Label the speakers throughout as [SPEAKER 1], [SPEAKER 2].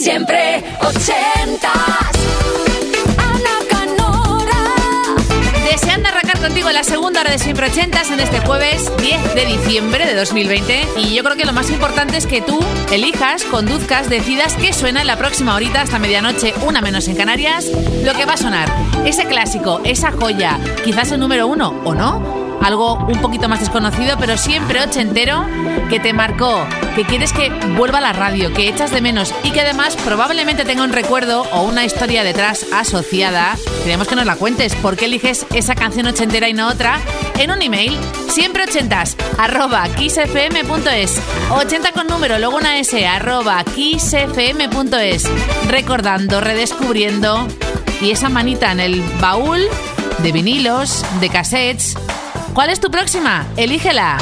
[SPEAKER 1] Siempre ochentas. Ana Canora.
[SPEAKER 2] Deseando arrancar contigo la segunda hora de Siempre Ochentas en este jueves 10 de diciembre de 2020. Y yo creo que lo más importante es que tú elijas, conduzcas, decidas qué suena en la próxima horita hasta medianoche, una menos en Canarias, lo que va a sonar. Ese clásico, esa joya, quizás el número uno o no algo un poquito más desconocido, pero siempre ochentero, que te marcó, que quieres que vuelva a la radio, que echas de menos y que además probablemente tenga un recuerdo o una historia detrás asociada. Queremos que nos la cuentes. ¿Por qué eliges esa canción ochentera y no otra? En un email, siempre ochentas, arroba kissfm.es. 80 con número, luego una S, arroba kissfm.es. Recordando, redescubriendo. Y esa manita en el baúl de vinilos, de cassettes ¿Cuál es tu próxima? Elígela.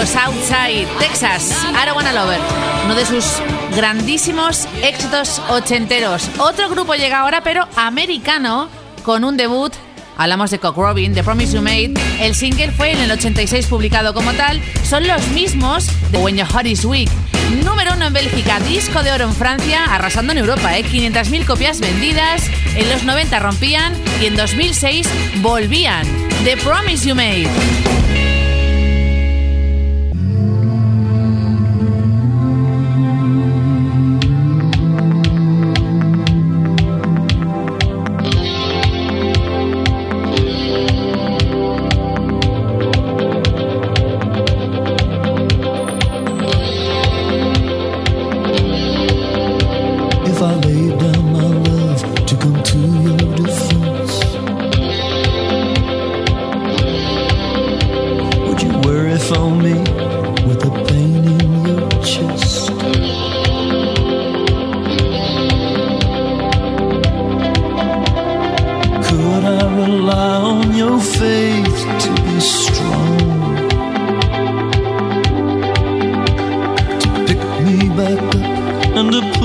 [SPEAKER 2] Disco Southside, Texas, I Lover, uno de sus grandísimos éxitos ochenteros. Otro grupo llega ahora, pero americano, con un debut Hablamos de Cock Robin, The Promise You Made. El single fue en el 86 publicado como tal. Son los mismos de When Your Heart Is Weak. Número uno en Bélgica, disco de oro en Francia, arrasando en Europa, ¿eh? 500.000 copias vendidas. En los 90 rompían y en 2006 volvían. The Promise You Made.
[SPEAKER 3] And to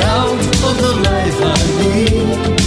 [SPEAKER 3] out of the life I lead.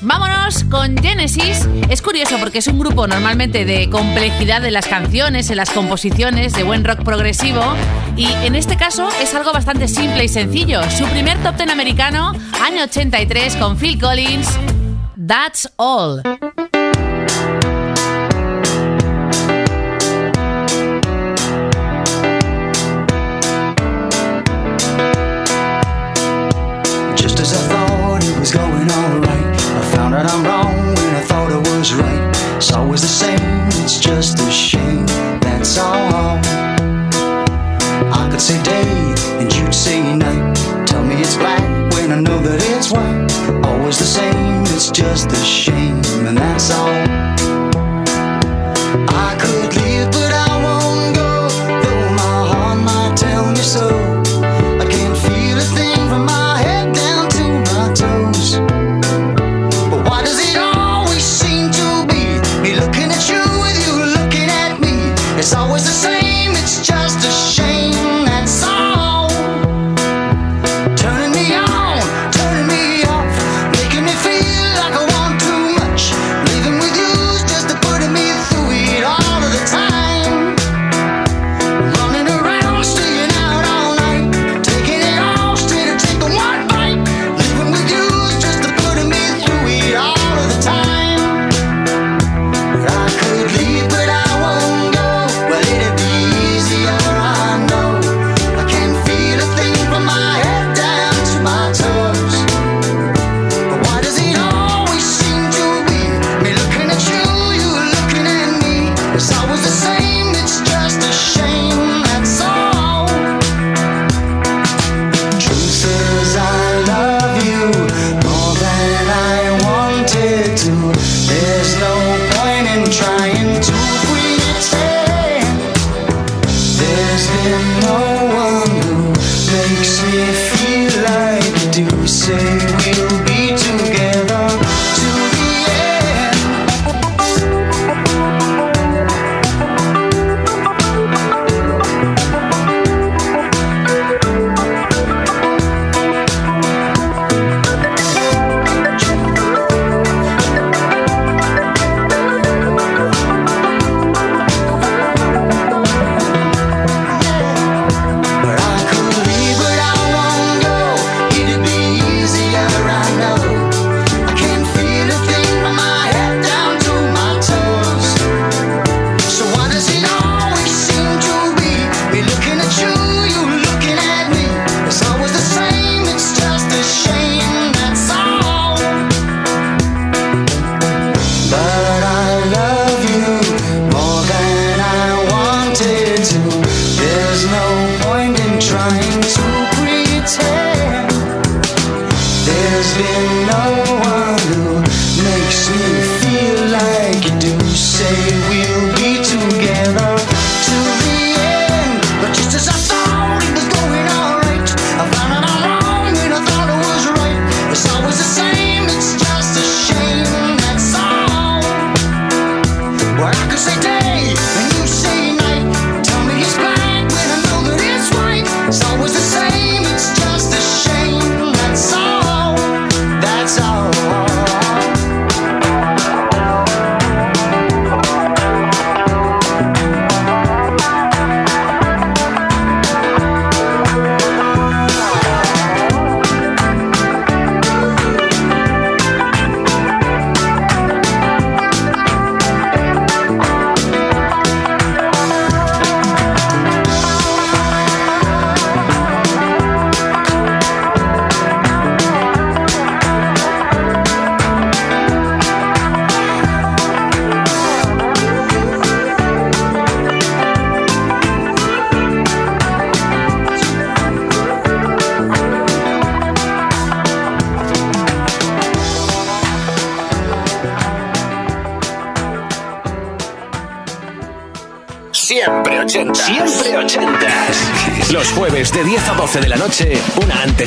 [SPEAKER 2] Vámonos con Genesis. Es curioso porque es un grupo normalmente de complejidad en las canciones, en las composiciones, de buen rock progresivo. Y en este caso es algo bastante simple y sencillo. Su primer top ten americano, año 83, con Phil Collins. That's all.
[SPEAKER 3] just a shame, and
[SPEAKER 4] that's all.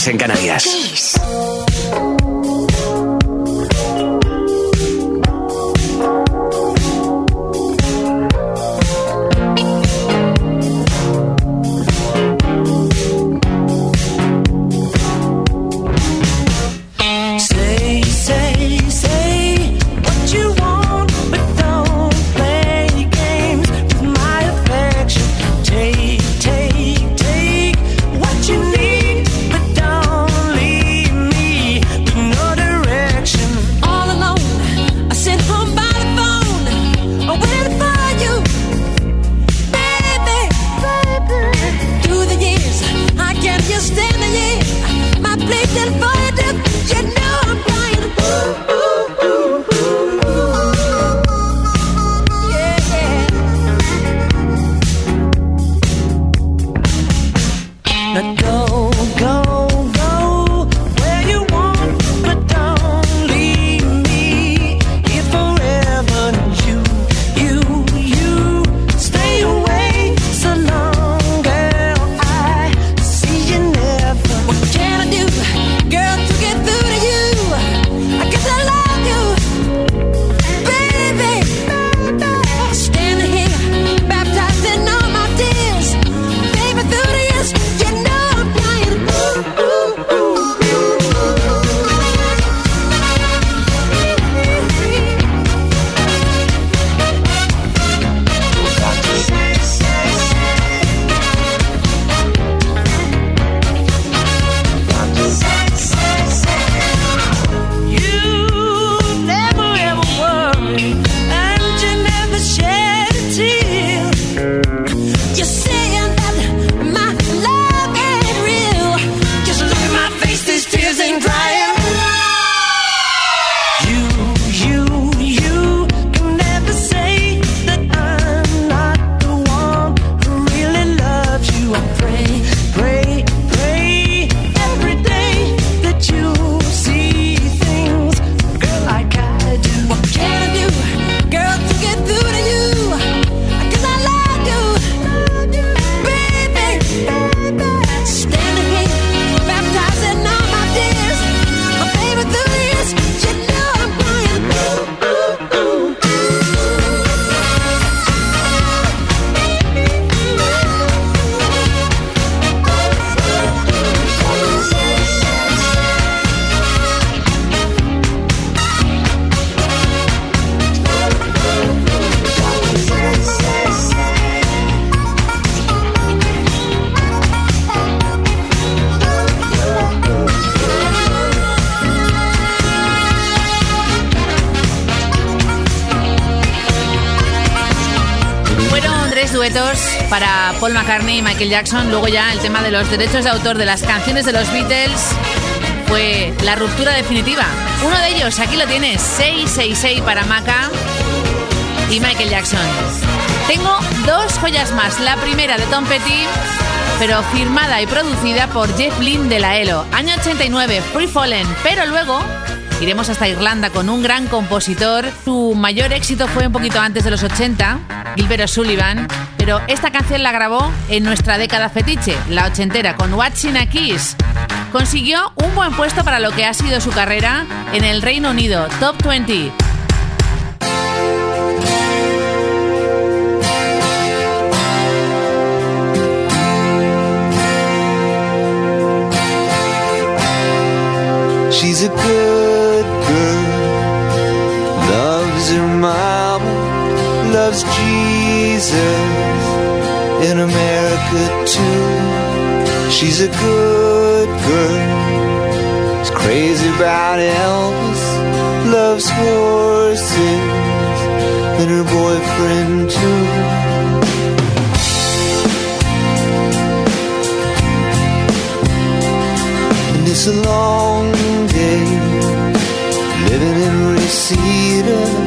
[SPEAKER 5] En Canarias.
[SPEAKER 2] Paul McCartney y Michael Jackson. Luego ya el tema de los derechos de autor de las canciones de los Beatles fue la ruptura definitiva. Uno de ellos, aquí lo tienes, 666 para Maca y Michael Jackson. Tengo dos joyas más. La primera de Tom Petty, pero firmada y producida por Jeff Lynne de la ELO. Año 89, Free Fallen. Pero luego iremos hasta Irlanda con un gran compositor. Su mayor éxito fue un poquito antes de los 80, Gilbert O'Sullivan. Pero esta canción la grabó en nuestra década fetiche, la ochentera, con Watching a Kiss. Consiguió un buen puesto para lo que ha sido su carrera en el Reino Unido, Top 20.
[SPEAKER 6] She's a good girl, loves her mama, loves Jesus in America too. She's a good girl, is crazy about Elvis, loves horses and her boyfriend too. And it's a long day living in Reseda.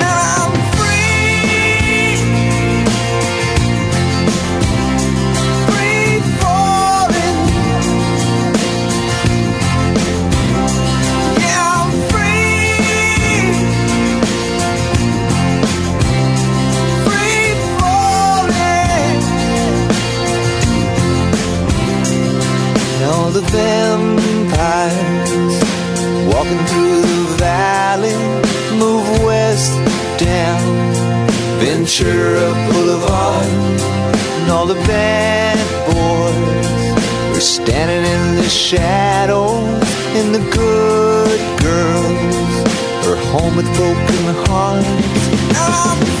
[SPEAKER 6] Home with broken hearts.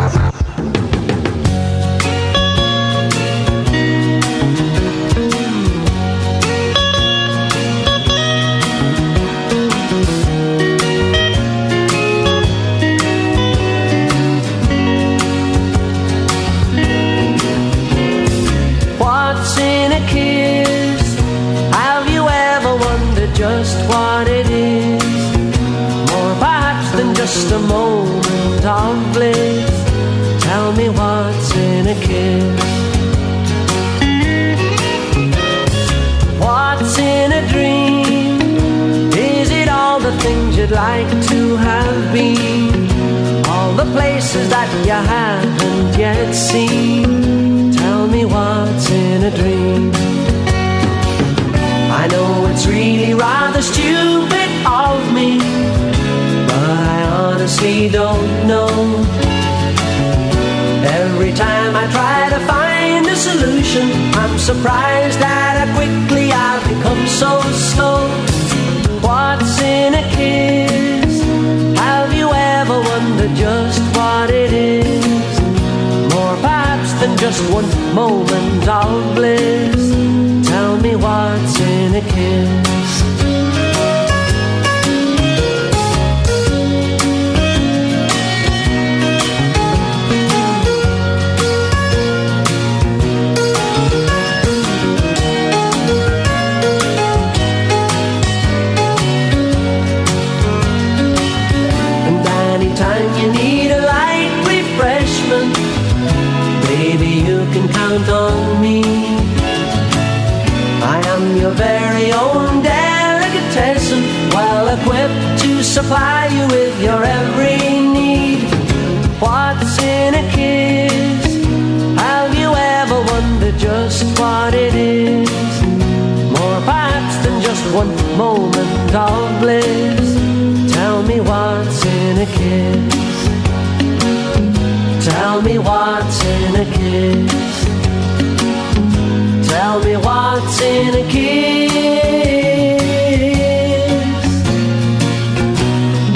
[SPEAKER 7] moment of bliss. Tell me what's in a kiss. Tell me what's in a kiss. Tell me what's in a kiss.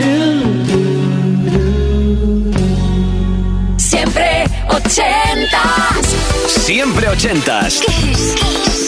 [SPEAKER 7] Do do do.
[SPEAKER 1] Siempre ochentas.
[SPEAKER 5] Siempre ochentas. ¿Qué es?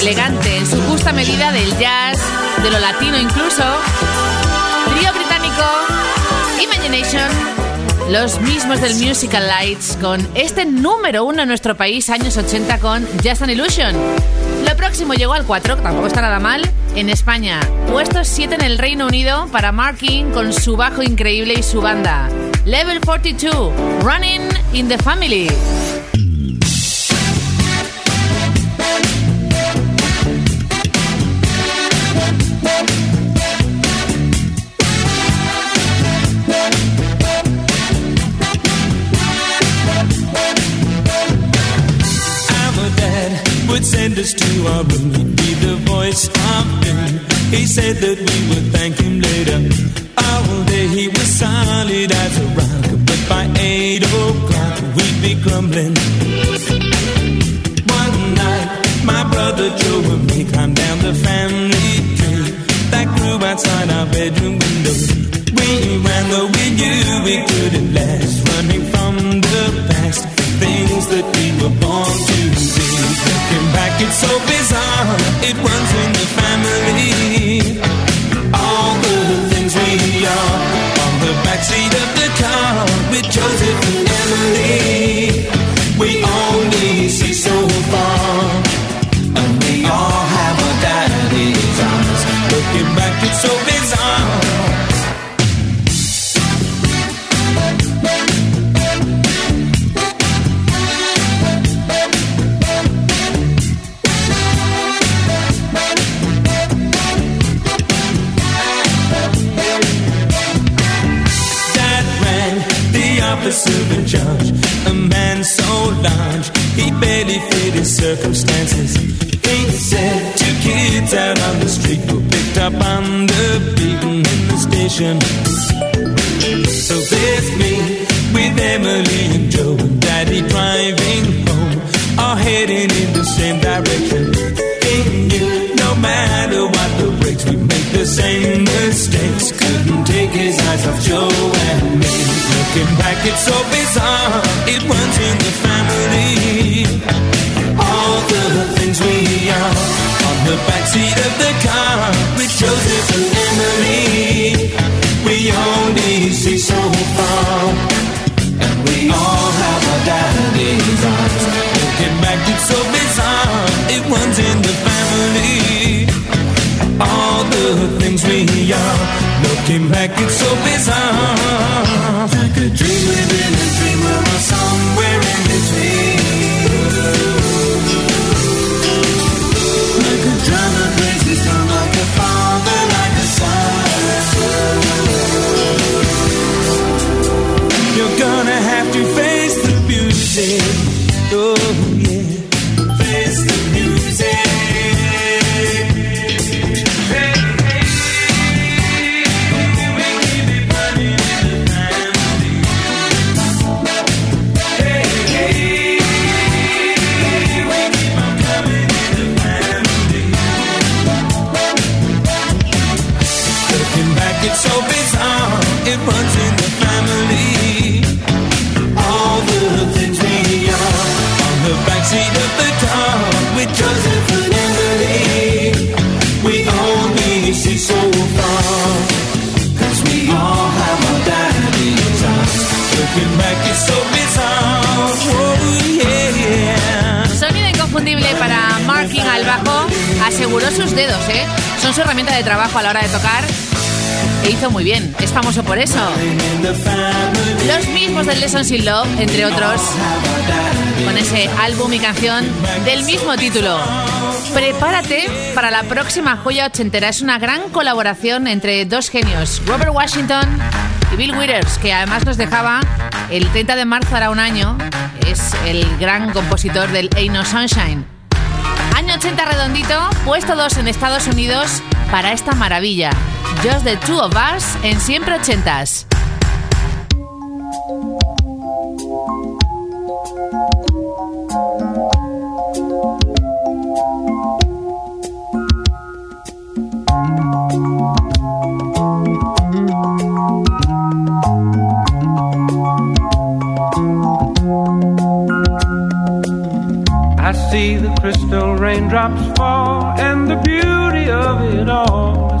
[SPEAKER 2] Elegante, en su justa medida del jazz, de lo latino incluso. Trío británico, Imagination, los mismos del Musical Lights, con este número uno en nuestro país, años 80, con Just an Illusion. Lo próximo llegó al 4, que tampoco está nada mal, en España. Puesto 7 en el Reino Unido para Marking con su bajo increíble y su banda. Level 42, Running in the Family.
[SPEAKER 8] To our room. He'd be the voice of doom. He said that we would thank him later. All day he was solid as a rock, but by eight o'clock we'd be crumbling.
[SPEAKER 2] Por eso. Los mismos del Lessons in Love, entre otros, con ese álbum y canción del mismo título. Prepárate para la próxima joya ochentera. Es una gran colaboración entre dos genios, Robert Washington y Bill Withers, que además nos dejaba El 30 de marzo hará un año. Es el gran compositor del Ain't No Sunshine. Año 80 redondito, puesto 2 en Estados Unidos para esta maravilla. Just the Two of Us en Siempre Ochentas.
[SPEAKER 9] I see the crystal raindrops fall, and the beauty of it all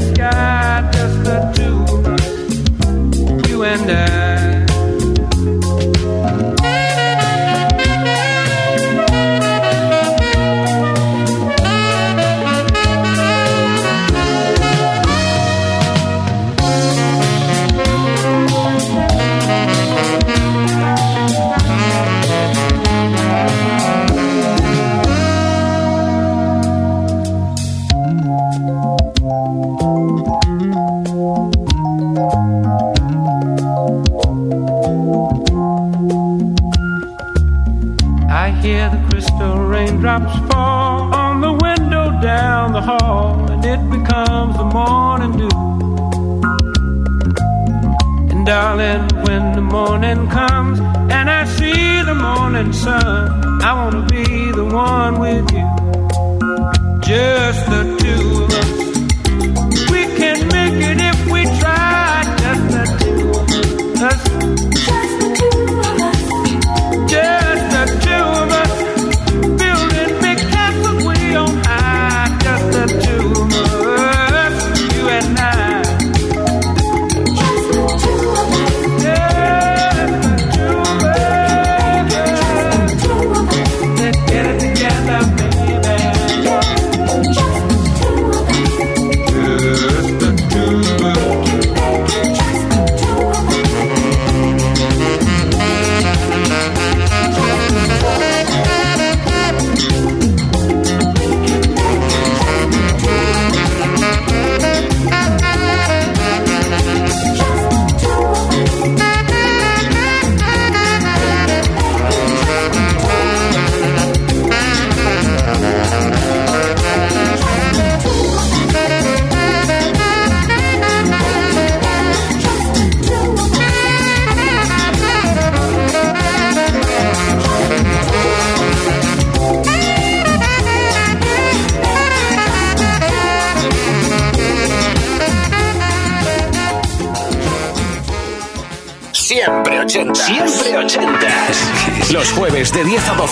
[SPEAKER 9] Sky, just the two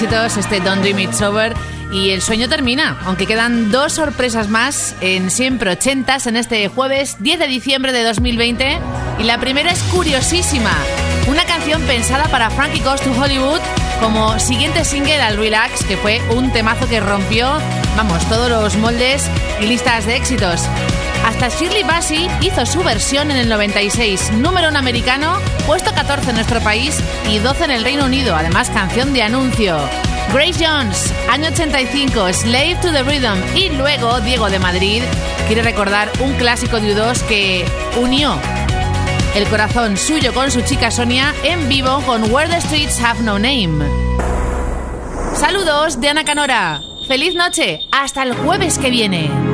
[SPEAKER 2] Éxitos, este Don't Dream It's Over. Y el sueño termina, aunque quedan dos sorpresas más en siempre ochentas en este jueves 10 de diciembre de 2020. Y la primera es curiosísima, una canción pensada para Frankie Goes to Hollywood como siguiente single al Relax, que fue un temazo que rompió, vamos, todos los moldes y listas de éxitos. Hasta Shirley Bassey hizo su versión en el 96, número en americano, puesto 14 en nuestro país y 12 en el Reino Unido, además canción de anuncio. Grace Jones, año 85, Slave to the Rhythm y luego Diego de Madrid quiere recordar un clásico de U2 que unió el corazón suyo con su chica Sonia en vivo con Where the Streets Have No Name. Saludos de Ana Canora. Feliz noche. Hasta el jueves que viene.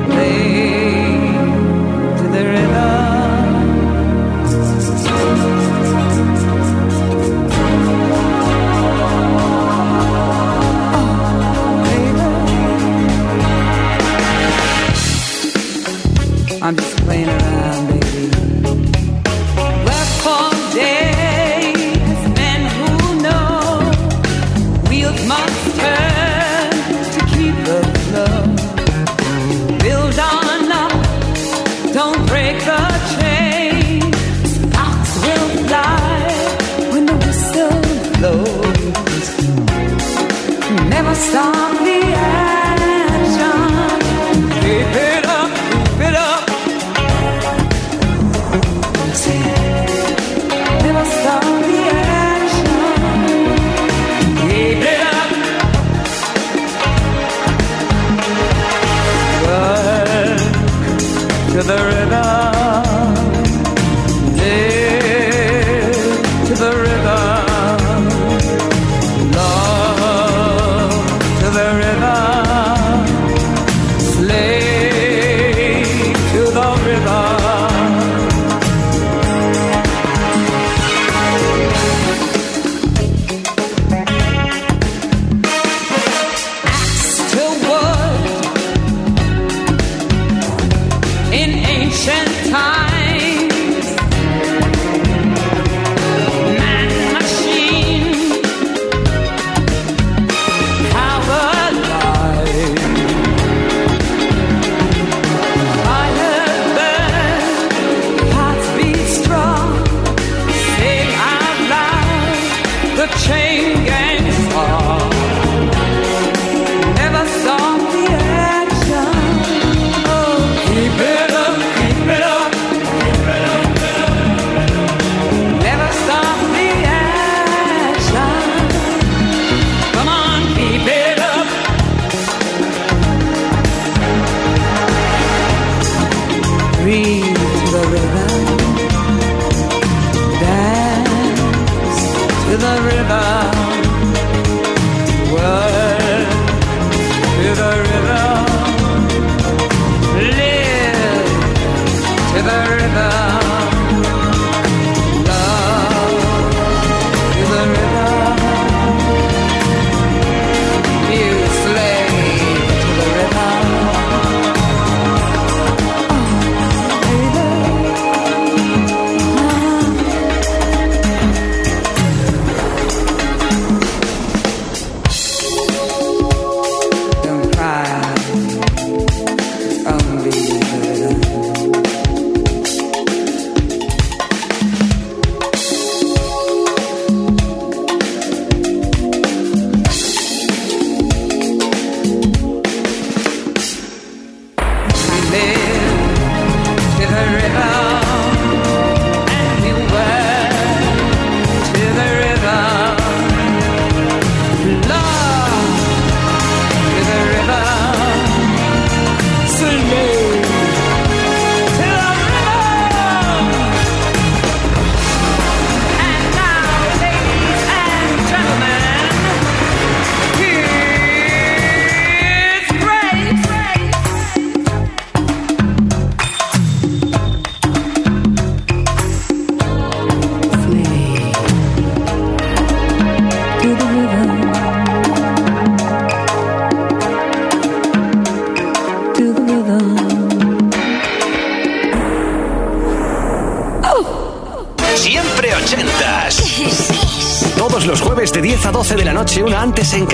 [SPEAKER 5] La noche, una antes en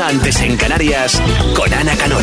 [SPEAKER 5] antes en Canarias, con Ana
[SPEAKER 10] Kiss.